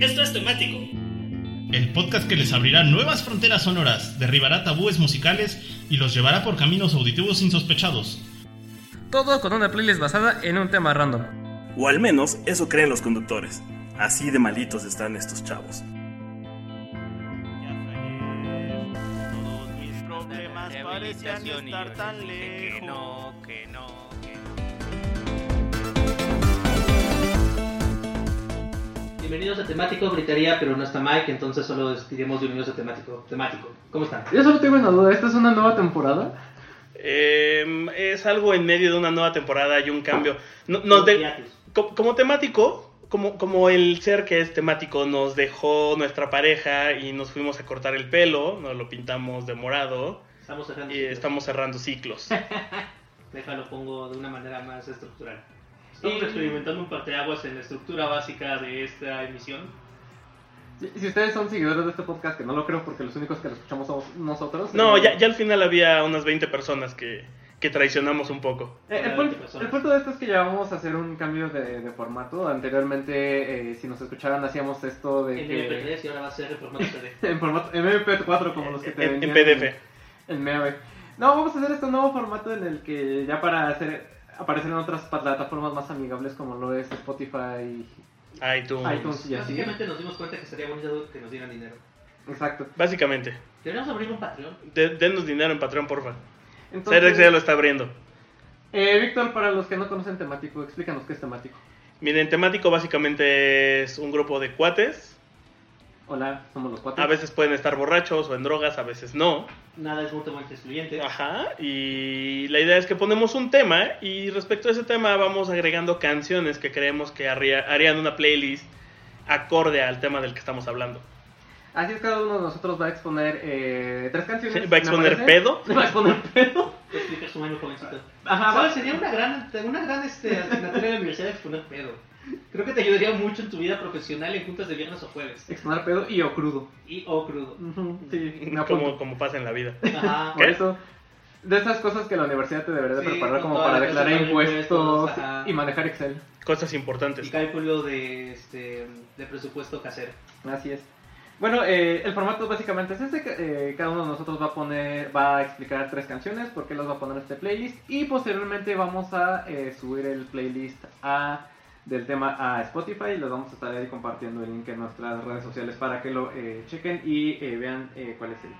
Esto es temático. El podcast que les abrirá nuevas fronteras sonoras, derribará tabúes musicales y los llevará por caminos auditivos insospechados. Todo con una playlist basada en un tema random. O al menos eso creen los conductores. Así de malitos están estos chavos. Todos mis problemas parecían estar tan lejos. Que no, que no, Bienvenidos a Temático, gritaría, pero no está Mike, entonces solo diremos bienvenidos a Temático. Temático, ¿cómo están? Yo solo tengo una duda, ¿esta es una nueva temporada? Eh, es algo en medio de una nueva temporada y un cambio. No- nos de- como temático, como, como el ser que es temático nos dejó nuestra pareja y nos fuimos a cortar el pelo, nos lo pintamos de morado Estamos cerrando. y ciclos. estamos cerrando ciclos. Déjalo, pongo de una manera más estructural. Estamos Y- experimentando un parteaguas en la estructura básica de esta emisión. Si, si ustedes son seguidores de este podcast, que no lo creo porque los únicos que lo escuchamos somos nosotros. No, eh, ya, ya al final había unas 20 personas que, que traicionamos un poco. eh, el, punto de esto es que ya vamos a hacer un cambio de, de formato. Anteriormente, eh, si nos escucharan, hacíamos esto de En que... MP3 y ahora va a ser en formato CD. en formato en MP4 como los que te En, en PDF. En Meave. No, vamos a hacer este nuevo formato en el que ya para hacer aparecer en otras plataformas más amigables como lo es Spotify, iTunes. iTunes y así. Básicamente nos dimos cuenta que sería bonito que nos dieran dinero. Exacto. Básicamente. Deberíamos abrir un Patreon. De- denos dinero en Patreon, porfa. Entonces, Cerex ya lo está abriendo. eh, Víctor, para los que no conocen temático, explícanos qué es temático. Miren, temático básicamente es un grupo de cuates. Hola, somos los cuatro. A veces pueden estar borrachos o en drogas, a veces no. Nada es mutuamente excluyente. Ajá. Y la idea es que ponemos un tema y respecto a ese tema vamos agregando canciones que creemos que haría- harían una playlist acorde al tema del que estamos hablando. Así es, cada uno de nosotros va a exponer eh, tres canciones. ¿Va a exponer pedo? Va a exponer pedo. Te explicas un año jovencito. Ajá, ¿Sabes? va- Sería una gran, una gran este, asignatura en la universidad exponer pedo. Creo que te ayudaría mucho en tu vida profesional en juntas de viernes o jueves. exponer pedo y o crudo. Y o crudo. Sí, me Como, como pasa en la vida. Ajá. Por eso, de esas cosas que la universidad te debería de Sí, preparar como para la declarar impuestos y manejar Excel. Cosas Y importantes. cálculo de, este, de presupuesto casero. Así es. Bueno, eh, el formato básicamente es este. eh, cada uno de nosotros va a poner, va a explicar tres canciones, por qué las va a poner en este playlist. Y posteriormente vamos a eh, subir el playlist a, del tema a Spotify. Les vamos a estar ahí compartiendo el link en nuestras redes sociales para que lo eh, chequen y eh, vean eh, cuál es el,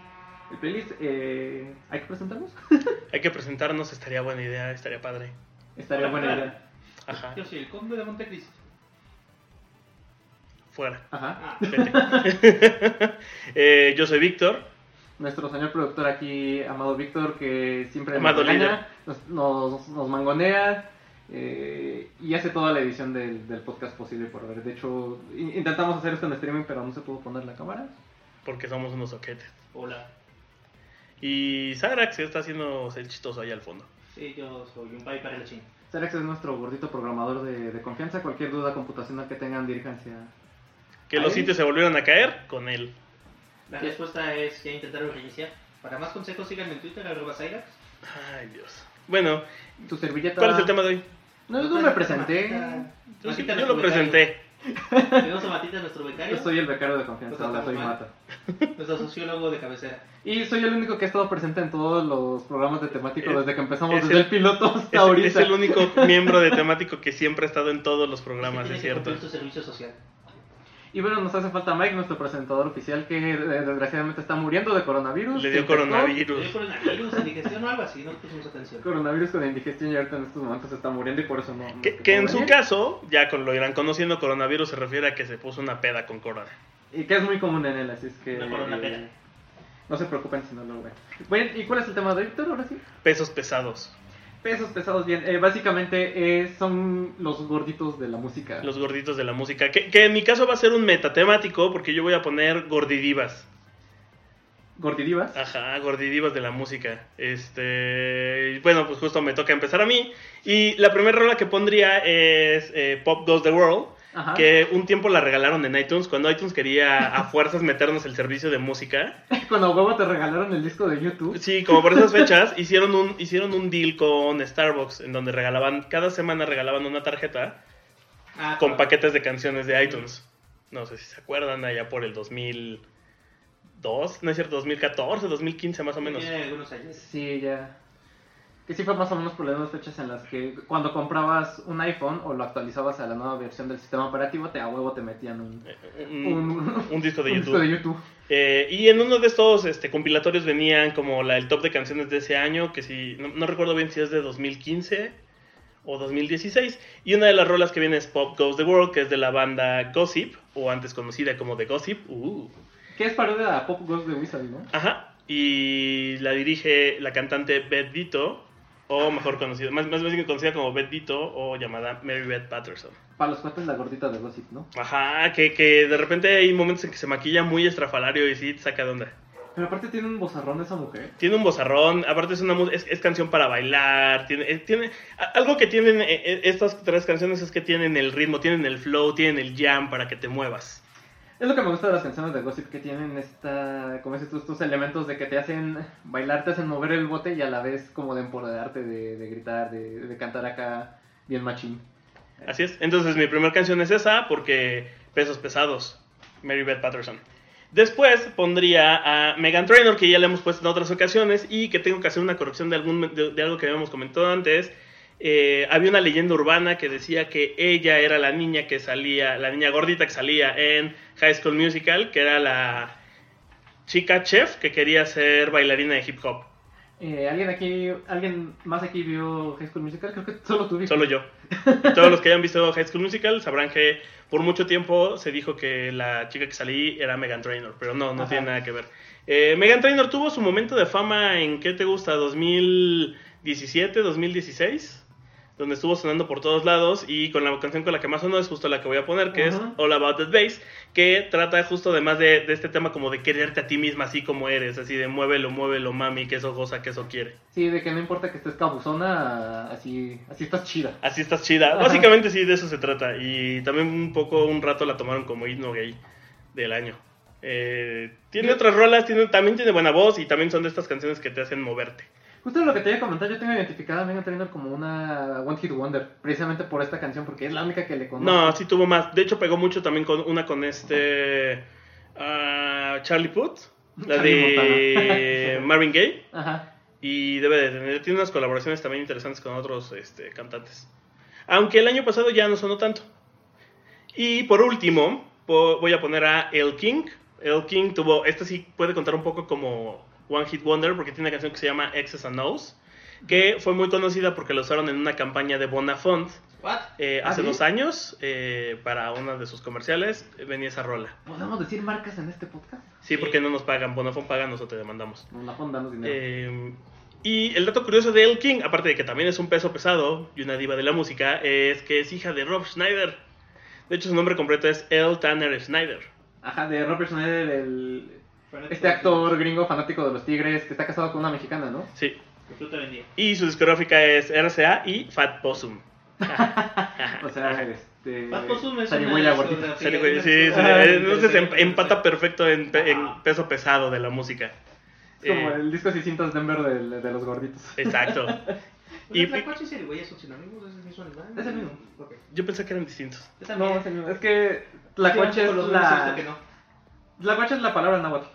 el playlist. Eh, ¿Hay que presentarnos? Hay que presentarnos, estaría buena idea, estaría padre. Estaría buena idea. Ajá. Yo soy el conde de Montecristo. Fuera. Ajá. Ah, Vete. Eh, yo soy Víctor. Nuestro señor productor aquí, amado Víctor, que siempre Amado nos, regaña, nos, nos, nos mangonea eh, y hace toda la edición del, del podcast posible por ver. De hecho, in- intentamos hacer esto en streaming, pero no se pudo poner la cámara. Porque somos unos soquetes. hola. Y Sagrax está haciendo el chistoso ahí al fondo. Sí, yo soy un pai para la china. Cerex es nuestro gordito programador de, de confianza. Cualquier duda computacional que tengan, diríjanse a... Que los sitios se volvieron a caer con él. La respuesta es ya intentaron reiniciar. Para más consejos síganme en Twitter, arroba Cyrax. Ay, Dios. Bueno, Tu servilleta... ¿cuál es el tema de hoy? No, yo no me presenté. Yo, sí- yo lo presenté. Tenemos a Matita, nuestro becario. Yo soy el becario de confianza, hola, soy Mata. Nuestro sociólogo de cabecera. Y soy el único que ha estado presente en todos los programas de temático Es- desde que empezamos, es desde el- el, piloto hasta Es, ahorita. es el único miembro de temático que siempre ha estado en todos los programas, es que cierto. cumplir su servicio social. Y bueno, nos hace falta Mike, nuestro presentador oficial, que eh, desgraciadamente está muriendo de coronavirus. Le dio coronavirus. Tiene coronavirus, indigestión o algo así, no le pusimos atención. Coronavirus con indigestión y ahorita en estos momentos está muriendo y por eso no. no Que, en su caso, ya con lo irán conociendo, coronavirus se refiere a que se puso una peda con corona. Y que es muy común en él, así es que. Una corona eh, no se preocupen si no lo ven. Bueno, ¿y cuál es el tema de Víctor ahora sí? Pesos pesados. Pesos pesados, bien. Eh, básicamente eh, son los gorditos de la música. Los gorditos de la música. Que, que en mi caso va a ser un metatemático porque yo voy a poner gordidivas. Gordidivas. Ajá, gordidivas de la música. Este, bueno, pues justo me toca empezar a mí. Y la primera rola que pondría es eh, Pop Goes the World. Ajá. Que un tiempo la regalaron en iTunes. Cuando iTunes quería a fuerzas meternos el servicio de música. Cuando huevo te regalaron el disco de YouTube. Sí, como por esas fechas, hicieron un, hicieron un deal con Starbucks. En donde regalaban, cada semana regalaban una tarjeta Ah, con claro. paquetes de canciones de iTunes. No sé si se acuerdan, allá por el 2002, no es cierto, 2014, 2015 más o menos. Tiene algunos años. Sí, ya. Que sí fue más o menos por las mismas fechas en las que cuando comprabas un iPhone o lo actualizabas a la nueva versión del sistema operativo, te a huevo te metían un, Un, un, un disco de un YouTube. disco de YouTube. Eh, y en uno de estos este, compilatorios venían como la, el top de canciones de ese año, que si no, no recuerdo bien si es de 2015 o 2016. Y una de las rolas que viene es Pop Goes the World, que es de la banda Gossip, o antes conocida como The Gossip. Uh. Que es parodia a Pop Ghost de Wizard, ¿no? Ajá. Y la dirige la cantante Beth Ditto, o mejor conocida, más, más bien conocida como Beth Ditto, o llamada Mary Beth Patterson. Para los cuates la gordita de Gossip, ¿no? Ajá, que, que de repente hay momentos en que se maquilla muy estrafalario y sí te saca de onda. Pero aparte tiene un bozarrón esa mujer. Tiene un bozarrón, aparte es una mu- es, es canción para bailar, tiene, eh, tiene algo que tienen eh, eh, estas tres canciones es que tienen el ritmo, tienen el flow, tienen el jam para que te muevas. Es lo que me gusta de las canciones de Gossip, que tienen esta, como dices tú, estos elementos de que te hacen bailar, te hacen mover el bote y a la vez como de empoderarte, de, gritar, de, de cantar acá bien machín. Así es. Entonces mi primera canción es esa porque pesos pesados, Mary Beth Patterson. Después pondría a Megan Trainor, que ya le hemos puesto en otras ocasiones y que tengo que hacer una corrección de, algún, de, de algo que habíamos comentado antes. Eh, había una leyenda urbana que decía que ella era la niña que salía, la niña gordita que salía en High School Musical, que era la chica chef que quería ser bailarina de hip hop. Eh, ¿Alguien aquí, alguien más aquí vio High School Musical? Creo que solo tú viste. Solo yo. Todos los que hayan visto High School Musical sabrán que por mucho tiempo se dijo que la chica que salí era Megan Trainor, pero no, no Ajá. tiene nada que ver. Eh, Megan Trainor tuvo su momento de fama en, ¿qué te gusta? ¿2017, 2016? Donde estuvo sonando por todos lados y con la canción con la que más sonó es justo la que voy a poner, que es. All About That Bass, que trata justo además de, de este tema como de quererte a ti misma así como eres, así de muévelo, muévelo, mami, que eso goza, que eso quiere. Sí, de que no importa que estés cabuzona, así, así estás chida. Así estás chida. Ajá. Básicamente sí, de eso se trata. Y también un poco, un rato la tomaron como himno gay del año. Eh, tiene otras rolas, tiene, también tiene buena voz y también son de estas canciones que te hacen moverte. Justo lo que te iba a comentar, yo tengo identificada a Megan Trainor como una One Hit Wonder, precisamente por esta canción, porque es la única que le conozco. No, sí tuvo más. De hecho, pegó mucho también con una con este ah, Charlie Puth, la Charlie de Montana. Marvin Gaye. Ajá. Y debe de tener, tiene unas colaboraciones también interesantes con otros este, cantantes. Aunque el año pasado ya no sonó tanto. Y por último, voy a poner a El King. El King tuvo, esta sí puede contar un poco como One Hit Wonder porque tiene una canción que se llama X's and O's, que fue muy conocida porque la usaron en una campaña de Bonafont ¿What? eh, ¿Ah, hace sí? dos años eh, para uno de sus comerciales. eh, venía esa rola. ¿Podemos decir marcas en este podcast? Sí, porque no nos pagan. Bonafont paga, nosotros te demandamos. Nos la pueden darnos dinero. Eh, y el dato curioso de El King, aparte de que también es un peso pesado y una diva de la música, es que es hija de Rob Schneider. De hecho, su nombre completo es Elle Tanner Schneider. Ajá, de Robert Schneider, el, este actor gringo fanático de los Tigres que está casado con una mexicana, ¿no? Sí. Que. Y su discográfica es RCA y Fat Possum. O sea, este... Fat Possum es zarigüeya una gordita. Sí, güey, sí, sí, Ah, entonces interesante. empata perfecto en, pe- en peso pesado de la música. Es como Eh, el disco 600 Denver de, de los gorditos. Exacto. Y Y- y el güey son sinónimos, es el mismo animal. Es el mismo. Ok. Yo pensé que eran distintos. No, señor, es que la Sí, coche es la... que no. La coche es la palabra náhuatl.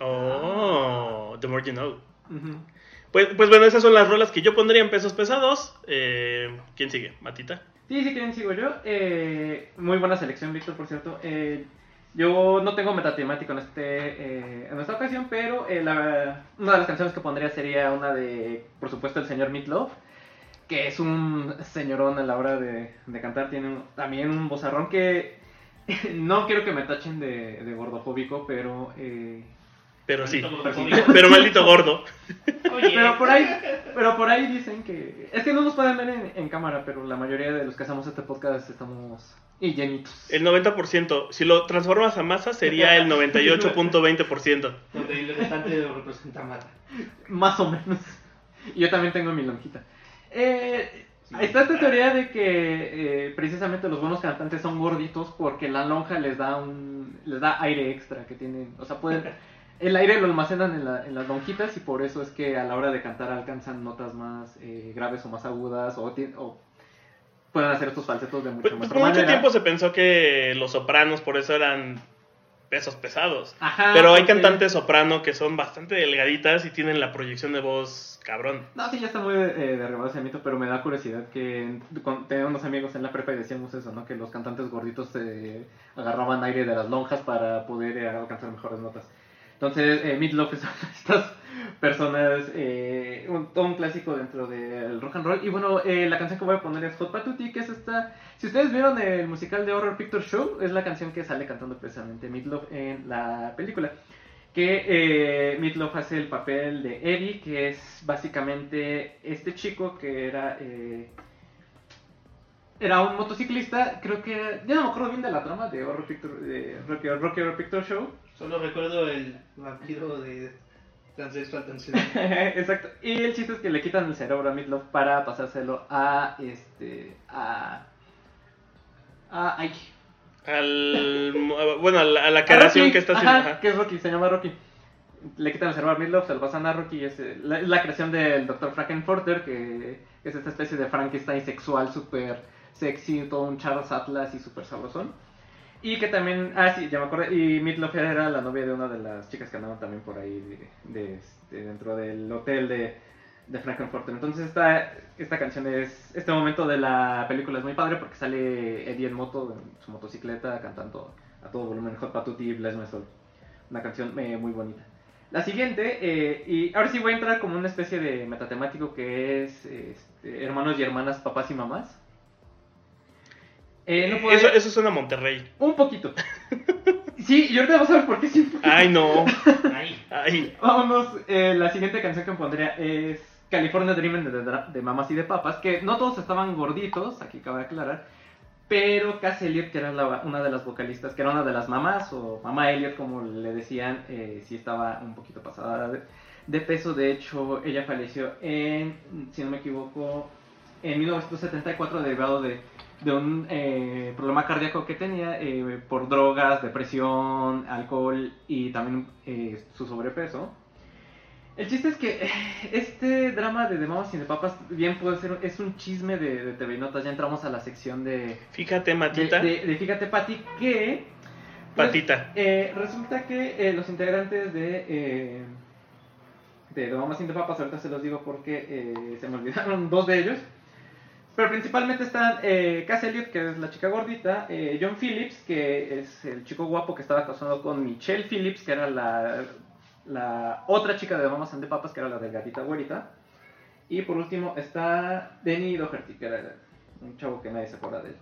Oh, the more you know. Pues, pues bueno, esas son las rolas que yo pondría en pesos pesados. Eh, ¿Quién sigue? ¿Matita? Sí, sí, quieren sigo yo. Eh, muy buena selección, Víctor, por cierto. Eh, yo no tengo metatemático en este eh, en esta ocasión, pero eh, la- una de las canciones que pondría sería una de, por supuesto, el señor Meatloaf, que es un señorón a la hora de, de cantar. Tiene un- también un bozarrón que no quiero que me tachen de, de gordofóbico, pero eh, Pero sí. Pero maldito gordo. Oye, Pero por ahí, pero por ahí dicen que. Es que no nos pueden ver en, en cámara, pero la mayoría de los que hacemos este podcast estamos y llenitos. El 90%. Si lo transformas a masa sería el 98.20%. donde el restante lo representa Mata. Más o menos. Y yo también tengo mi lonjita. Eh, está esta teoría de que eh, precisamente los buenos cantantes son gorditos porque la lonja les da un les da aire extra que tienen, o sea, pueden el aire lo almacenan en, la- en las lonjitas y por eso es que a la hora de cantar alcanzan notas más eh, graves o más agudas o, pueden hacer estos falsetos de mucho Pues, pues por mucho tiempo se pensó que los sopranos por eso eran pesos pesados. Ajá, Pero hay porque- cantantes soprano que son bastante delgaditas y tienen la proyección de voz cabrón. No, sí, ya está muy eh, derribado ese mito, pero me da curiosidad que con, tenía unos amigos en la prepa y decíamos eso, ¿no? Que los cantantes gorditos eh, agarraban aire de las lonjas para poder eh, alcanzar mejores notas. Entonces, eh, Meatloaf es una de estas personas, eh, un, un clásico dentro del rock and roll. Y bueno, eh, la canción que voy a poner es Hot Patuti, que es esta... Si ustedes vieron el musical de Horror Picture Show, es la canción que sale cantando precisamente Meatloaf en la película. Que eh, Meatloaf hace el papel de Eddie, que es básicamente este chico que era... eh, era un motociclista, creo que... Ya no me acuerdo bien de la trama de Horror Picture, de Rocky Horror Picture Show. Solo recuerdo el vampiro de Transexual Atención. Exacto. Y el chiste es que le quitan el cerebro a Meatloaf para pasárselo a este a a ay, Al, bueno, a la, a la creación que está haciendo. Ajá, ajá. que es Rocky, se llama Rocky. Le quitan el cerebro a Meatloaf, se lo pasan a Rocky y es eh, la, la creación del Dr. Frankenfurter que es esta especie de Frankenstein sexual súper sexy, todo un Charles Atlas y súper sabrosón. Y que también, ah sí, ya me acuerdo, y Meatloaf era la novia de una de las chicas que andaban también por ahí de, de, este, dentro del hotel de, de Frankenfurter. Entonces esta, esta canción es, este momento de la película es muy padre porque sale Eddie en moto, en su motocicleta, cantando a todo volumen Hot Patuti y Bless My Soul. Una canción eh, muy bonita. La siguiente, eh, y ahora sí voy a entrar como una especie de metatemático que es este, hermanos y hermanas, papás y mamás. Eh, no puedo- Eso, eso suena a Monterrey. Un poquito. Sí, y ahorita vamos a ver por qué sí. Ay, no. Ahí. Ay. Vámonos, eh, la siguiente canción que pondría es California Dreaming de, de, de Mamás y de Papas, que no todos estaban gorditos, aquí cabe aclarar, pero Cass Elliot, que era la- una de las vocalistas, que era una de las mamás, o mamá Elliot como le decían, eh, sí estaba un poquito pasada de, de peso, de hecho ella falleció en, si no me equivoco, en 1974 derivado de, de un eh, problema cardíaco que tenía eh, por drogas, depresión, alcohol y también eh, su sobrepeso. El chiste es que este drama de The Mamas y de Papas bien puede ser, es un chisme de, de TV Notas, ya entramos a la sección de, Fíjate, de, Matita. de- de Fíjate Pati que... pues, Patita. resulta que los integrantes de, de Mamas y de Papas, ahorita se los digo porque se me olvidaron dos de ellos, pero principalmente están eh, Cass Elliot, que es la chica gordita, eh, John Phillips, que es el chico guapo que estaba casado con Michelle Phillips, que era la, la otra chica de Mamas and Papas, que era la delgadita güerita. Y por último está Denny Doherty, que era un chavo que nadie se acuerda de él.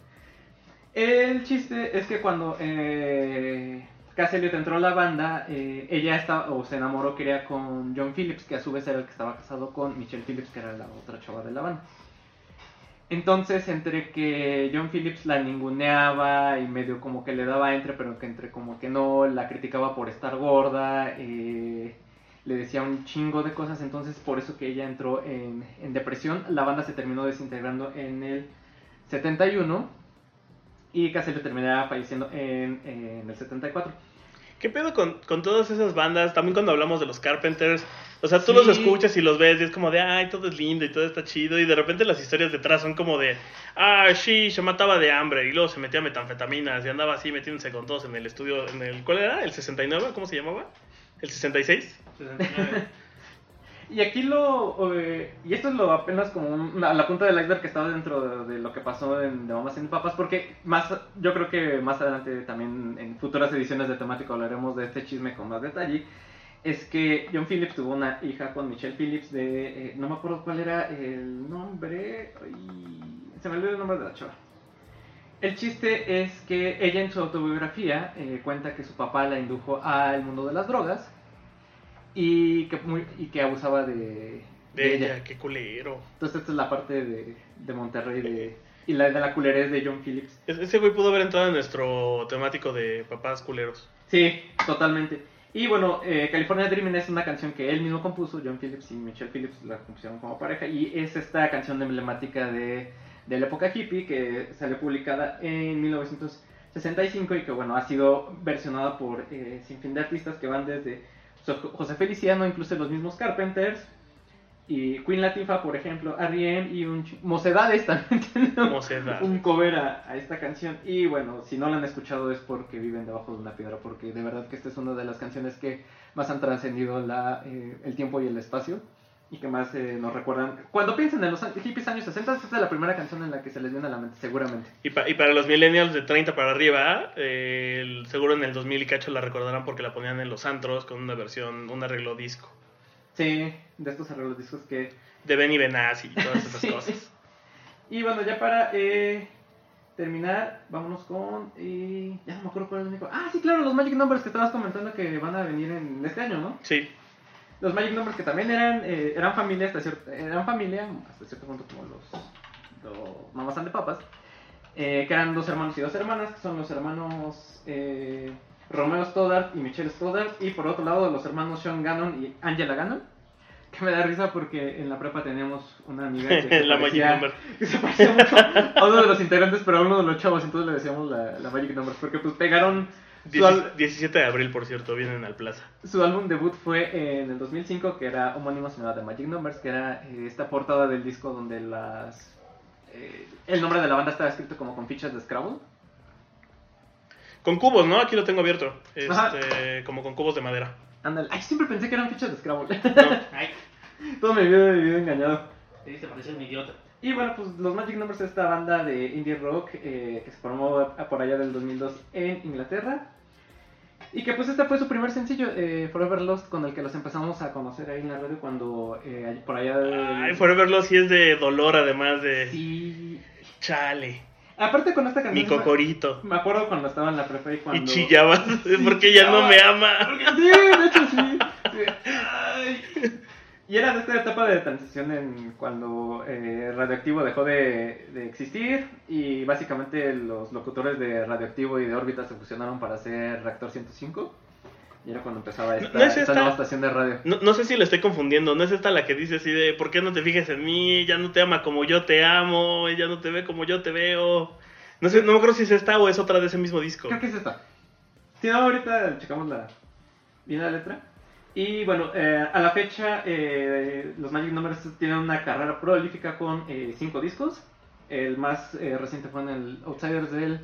El chiste es que cuando eh, Cass Elliot entró a la banda, ella estaba, o se enamoró, quería con John Phillips, que a su vez era el que estaba casado con Michelle Phillips, que era la otra chava de la banda. Entonces, entre que John Phillips la ninguneaba y medio como que le daba entre, pero que entre como que no, la criticaba por estar gorda, eh, le decía un chingo de cosas, entonces por eso que ella entró en, en depresión. La banda se terminó desintegrando en el 71 y casi le terminaba falleciendo en, el 74. ¿Qué pedo con todas esas bandas? También cuando hablamos de los Carpenters. O sea, tú Sí. los escuchas y los ves y es como de, ay, todo es lindo y todo está chido. Y de repente las historias detrás son como de, ah, sí, se mataba de hambre. Y luego se metía metanfetaminas y andaba así metiéndose con todos en el estudio. en el ¿Cuál era? ¿El 69? ¿Cómo se llamaba? ¿El 66? 69. Y aquí lo. eh, y esto es lo apenas como una- la punta del iceberg que estaba dentro de, de lo que pasó en de Mamas y Papas, porque más yo creo que más adelante también en futuras ediciones de temático hablaremos de este chisme con más detalle. Es que John Phillips tuvo una hija con Michelle Phillips de. eh, no me acuerdo cuál era el nombre. ay, se me olvidó el nombre de la chava. El chiste es que ella en su autobiografía eh, cuenta que su papá la indujo al mundo de las drogas y que, muy- y que abusaba de, De ella, qué culero. Entonces esta es la parte de, de Monterrey de, y la de la culerez de John Phillips. Ese güey pudo haber entrado en nuestro temático de papás culeros. Sí, totalmente. Y bueno, eh, California Dreaming es una canción que él mismo compuso, John Phillips y Michelle Phillips la compusieron como pareja, y es esta canción emblemática de, de la época hippie que salió publicada en 1965 y que bueno, ha sido versionada por eh, sin fin de artistas que van desde José Feliciano, incluso los mismos Carpenters, Y Queen Latifah, por ejemplo, R.E.M. y un Mocedades también tienen Mocedades. un cover a, a esta canción. Y bueno, si no la han escuchado es porque viven debajo de una piedra, porque de verdad que esta es una de las canciones que más han trascendido eh, el tiempo y el espacio. Y que más eh, nos recuerdan. Cuando piensan en los hippies años 60, esta es la primera canción en la que se les viene a la mente, seguramente. Y, pa- y para los millennials de 30 para arriba, eh, el- seguro en el 2000 y cacho la recordarán porque la ponían en los antros con una versión, un arreglo disco. Sí, de estos arreglos discos que De Benny Benassi y todas esas Sí. cosas. Y bueno, ya para eh, terminar, vámonos con. eh, ya no me acuerdo cuál es el único. Ah, sí, claro, los Magic Numbers que estabas comentando que van a venir en este año, ¿no? Sí. Los Magic Numbers que también eran eh, eran familia hasta cierto, eran familia hasta cierto punto como los, los mamás de papas, eh, que eran dos hermanos y dos hermanas, que son los hermanos eh, Romeo Stoddart y Michelle Stoddart, y por otro lado los hermanos Sean Gannon y Angela Gannon. Que me da risa porque en la prepa teníamos una amiga que se, la parecía, Number. que se parecía mucho a uno de los integrantes, pero a uno de los chavos, entonces le decíamos la, la Magic Numbers, porque pues pegaron su, al- 17 de abril, por cierto, vienen al Plaza. su álbum debut fue en el 2005, que era homónimo llamaba The Magic Numbers, que era eh, esta portada del disco donde las eh, el nombre de la banda estaba escrito como con fichas de Scrabble. Con cubos, ¿no? Aquí lo tengo abierto. Ajá. Este, como con cubos de madera. Ándale. Ay, siempre pensé que eran fichas de Scrabble. Ay, Todo me había vivido engañado. te te parecer un idiota. Y bueno, pues los Magic Numbers es esta banda de indie rock eh, que se formó a- por allá del 2002 en Inglaterra. Y que pues este fue su primer sencillo, eh, Forever Lost, con el que los empezamos a conocer ahí en la radio cuando eh, por allá... del- Ay, Forever Lost sí es de dolor, además de. Sí. Chale. Aparte con esta Mi canción... cocorito. Me acuerdo cuando estaba en la prepa y cuando... Y chillabas porque ya no me ama. Sí, de hecho sí. Sí. Ay. Y era de esta etapa de transición en cuando eh, Radioactivo dejó de, de existir y básicamente los locutores de Radioactivo y de órbita se fusionaron para hacer Reactor 105. Y era cuando empezaba esta, ¿No es esta esta? nueva estación de radio. No, no sé si la estoy confundiendo. ¿No es esta la que dice así de ¿por qué no te fijas en mí? Ya no te ama como yo te amo. Ella no te ve como yo te veo. No sé, no me acuerdo si es esta o es otra de ese mismo disco. Creo que es esta. Si no, ahorita checamos la, bien la letra. Y bueno, eh, a la fecha, eh, los Magic Numbers tienen una carrera prolífica con eh, cinco discos. El más eh, reciente fue en el Outsiders del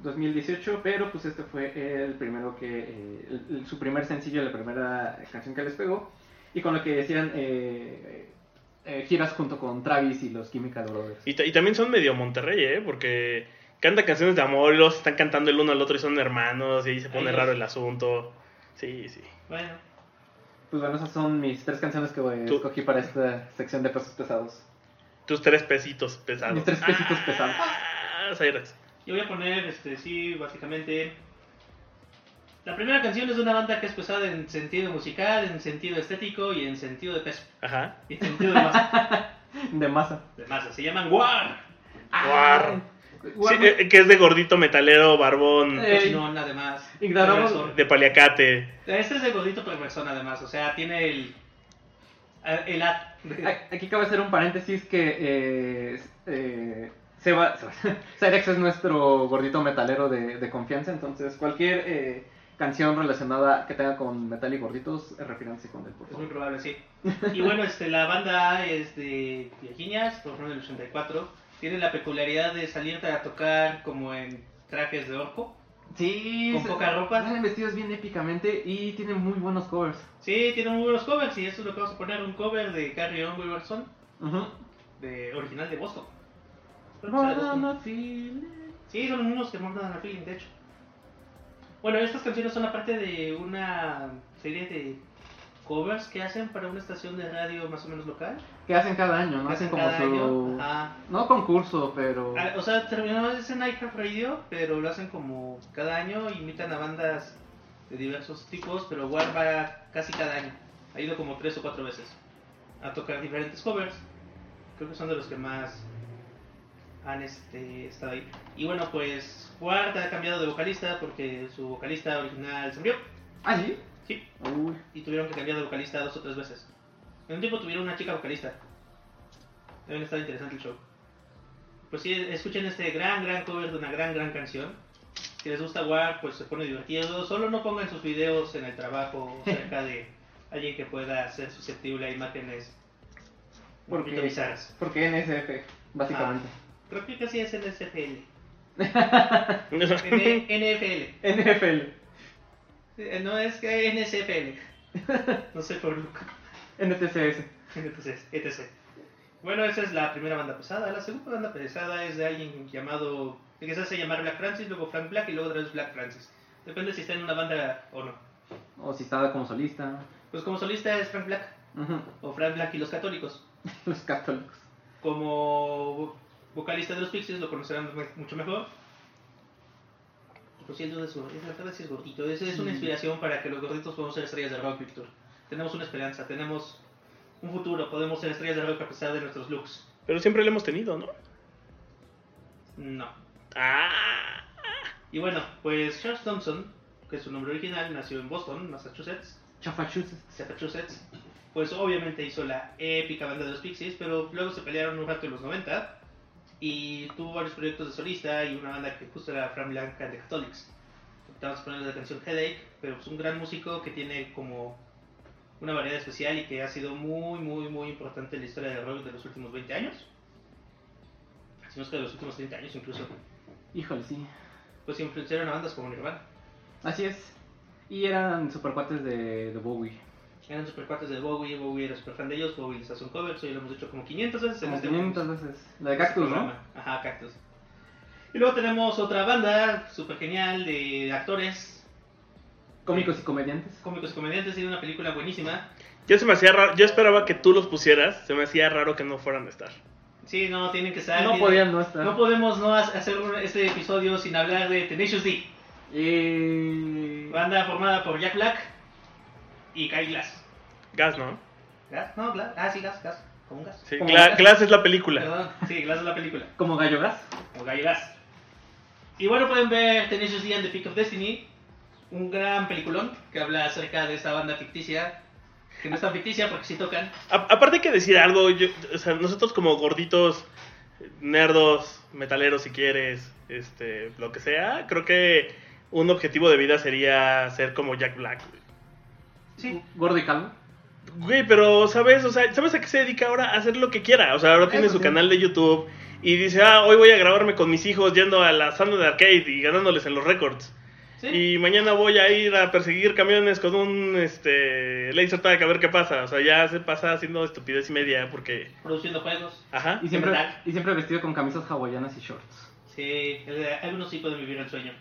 2018, pero pues este fue el primero que, eh, el- el- su primer sencillo, la primera canción que les pegó. Y con lo que decían eh, eh, giras junto con Travis y los Chemical Brothers. Y, y también son medio Monterrey, ¿eh? Porque cantan canciones de amor y los están cantando el uno al otro y son hermanos y ahí se pone Ay, raro el asunto. Sí, sí. Bueno, Pues bueno, esas son mis tres canciones que eh, Tú- escogí para esta sección de pesos pesados. Tus tres pesitos pesados. Mis tres pesitos pesados. Ah, Cyrus. Yo voy a poner, este, sí, básicamente. La primera canción es de una banda que es pesada en sentido musical, en sentido estético y en sentido de peso. Ajá. Y en sentido de masa. De masa. de masa. Se llaman War. Guar. Guar- Sí, eh, que es de gordito metalero, barbón, Eh, Cochinón, además. ignoramos- de paliacate. Este es de gordito perversón, además. O sea, tiene el. El at. Aquí cabe hacer un paréntesis que eh, eh, Seba, Cyrex es nuestro gordito metalero de, de confianza, entonces cualquier eh, canción relacionada que tenga con metal y gorditos, eh, refíranse con él, por Es muy probable, sí. Y bueno, este, la banda es de Virginia, por en el 84. Tiene la peculiaridad de salir a tocar como en trajes de orco. Sí, Con se- poca ropa. Salen vestidos bien épicamente y tienen muy buenos covers. Sí, tiene muy buenos covers y eso es lo que vamos a poner, un cover de Carrie On Wilson, Ujú. de original de Boston. Boston. no, sí. Son unos que montan a feeling, de hecho. Bueno, estas canciones son aparte de una serie de covers que hacen para una estación de radio más o menos local. Que hacen cada año, ¿no? Hacen hacen como su... año. No concurso, pero... Ah, O sea, terminó es en iHeart Radio, pero lo hacen como cada año, imitan a bandas de diversos tipos, pero War va casi cada año. Ha ido como tres o cuatro veces a tocar diferentes covers. Creo que son de los que más han este, estado ahí. Y bueno, pues Ward ha cambiado de vocalista porque su vocalista original se murió. ¿Ah, sí? Sí, Uy. y tuvieron que cambiar de vocalista dos o tres veces. En un tiempo tuvieron una chica vocalista. Deben estar interesante el show. Pues sí, escuchen este gran, gran cover de una gran, gran canción. Si les gusta War, pues se pone divertido. Solo no pongan sus videos en el trabajo cerca de alguien que pueda ser susceptible a imágenes Porque, porque NSF, básicamente. Creo que casi es. N- NFL. NFL. No es que NSFL. No sé por Luca. NTCS. Entonces, etc. Bueno, esa es la primera banda pesada. La segunda banda pesada es de alguien llamado. que se hace llamar Black Francis, luego Frank Black y luego otra vez Black Francis. Depende si está en una banda o no. O si estaba como solista. Pues como solista es Frank Black o Frank Black y los católicos. Los católicos. Como vocalista de los Pixies lo conocerán mu- mucho mejor. Por cierto, es, es es gordito. Es, es una inspiración para que los gorditos podamos ser estrellas de rock, Víctor. Tenemos una esperanza, tenemos un futuro, podemos ser estrellas de rock a pesar de nuestros looks. Pero siempre lo hemos tenido, ¿no? No. Ah. Y bueno, pues Charles Thompson, que es su nombre original, nació en Boston, Massachusetts. Chafachusas. Massachusetts. Pues obviamente hizo la épica banda de los Pixies, pero luego se pelearon un rato en los 90 y tuvo varios proyectos de solista y una banda que justo era Fran Blanca de Catholics. Vamos a poner la canción Headache, pero es un gran músico que tiene como una variedad especial y que ha sido muy, muy, muy importante en la historia del rock de los últimos 20 años. Si no es que de los últimos 30 años incluso. Híjole, sí. Pues influenciaron a bandas como Nirvana. Así es. Y eran super cuates de, de Bowie. Eran super cuates de Bowie, Bowie era super fan de ellos, Bowie les hace un cover, eso ya lo hemos dicho como 500 veces en Como este 500 veces. La de Cactus, ¿no? Ajá, Cactus. Y luego tenemos otra banda super genial de actores, Cómicos y comediantes. cómicos y comediantes, y de una película buenísima. Yo se me hacía raro, yo esperaba que tú los pusieras, se me hacía raro que no fueran a estar. Sí, no, tienen que estar. No tienen- podían no estar. No podemos no ha- hacer este episodio sin hablar de Tenacious D. Y... Banda formada por Jack Black y Kyle Glass. Gas, ¿no? ¿Gas? No, Glass. Ah, sí, Gas, Gas. Como un gas. Sí, Como Gla- Gas. Glass es la película. Perdón, sí, Glass es la película. Como Gallo Gas. o Gallo Gas. Y bueno, pueden ver Tenacious D and the Peak of Destiny, un gran peliculón que habla acerca de esta banda ficticia, que no es tan ficticia porque sí tocan. A- aparte hay que decir algo, yo- o sea, nosotros como gorditos, nerdos, metaleros si quieres, este, lo que sea, creo que un objetivo de vida sería ser como Jack Black. güey. Sí, Gordo y calvo. Güey, pero ¿sabes? O sea, ¿sabes a qué se dedica ahora? A hacer lo que quiera. O sea, ahora tiene Eso su sí. canal de YouTube y dice, ah, hoy voy a grabarme con mis hijos yendo a la sala de arcade y ganándoles en los récords. sí. Y mañana voy a ir a perseguir camiones con un este laser tag a ver qué pasa. O sea, ya se pasa haciendo estupidez y media porque... produciendo juegos. Ajá. Y siempre, y siempre vestido con camisas hawaianas y shorts. Sí, algunos sí pueden vivir el sueño.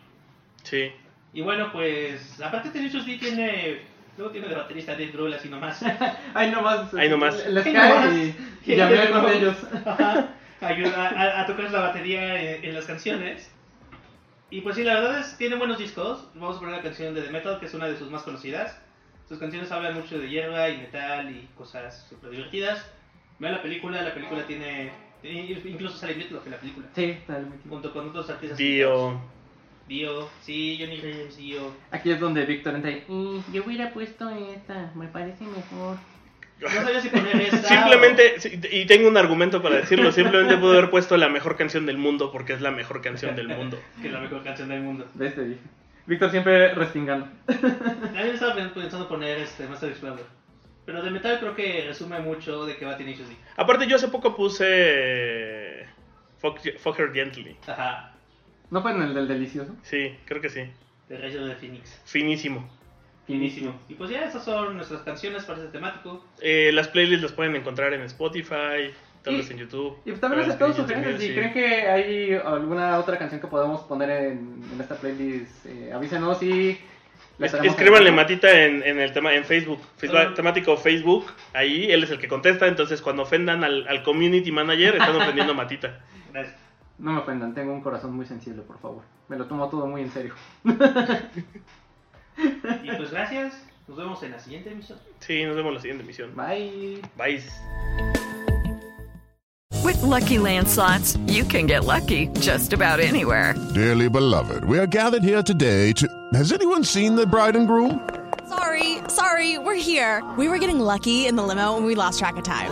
Sí. Y bueno, pues, aparte Tenacious D tiene, luego tiene de baterista Dave Grohl así nomás. Ahí nomás. Ahí nomás. Les cae nomás. y, y llamé con ellos. Ajá, ayuda a, a tocar la batería en, en las canciones. Y pues sí, la verdad es tiene buenos discos. Vamos a poner la canción de The Metal, que es una de sus más conocidas. Sus canciones hablan mucho de hierba y metal y cosas súper divertidas. Vean la película, la película tiene... Incluso sale Meatloaf en la película. Sí, metido. Junto con otros artistas. Dio. Dio, sí, Johnny James, Dio. Aquí es donde Víctor entra y, "Mm, yo hubiera puesto esta, me parece mejor. No sabía si poner esta Simplemente, sí, y tengo un argumento para decirlo, simplemente puedo haber puesto la mejor canción del mundo porque es la mejor canción del mundo. o- que es la mejor canción del mundo. ¿Ves? Te dije. Víctor siempre respingando. También estaba pensando poner este Master Explorer. Pero de metal creo que resume mucho de que va Tenacious D. Aparte, yo hace poco puse Fuck, Fuck Her Gently. Ajá, ¿No fue en el del delicioso? Sí, creo que sí. de Reyes de Phoenix. Finísimo. Finísimo. Y pues ya esas son nuestras canciones para este temático. Eh, las playlists las pueden encontrar en Spotify, tal Y- vez en YouTube. Y pues también aceptamos sugerencias. Si creen que hay alguna otra canción que podamos poner en, en esta playlist, eh, avísenos y. Es- escríbanle. Matita en, en el tema en Facebook, Facebook temático Facebook, ahí él es el que contesta, entonces cuando ofendan al, al community manager están ofendiendo a Matita. Gracias. No me ofendan, tengo un corazón muy sensible, por favor. Me lo tomo todo muy en serio. Y pues gracias. Nos vemos en la siguiente emisión. Sí, nos vemos en la siguiente emisión. Bye. Bye. With Lucky Land slots, you can get lucky just about anywhere. Dearly beloved, we are gathered here today to. Has anyone seen the bride and groom? Sorry, sorry, we're here. We were getting lucky in the limo and we lost track of time.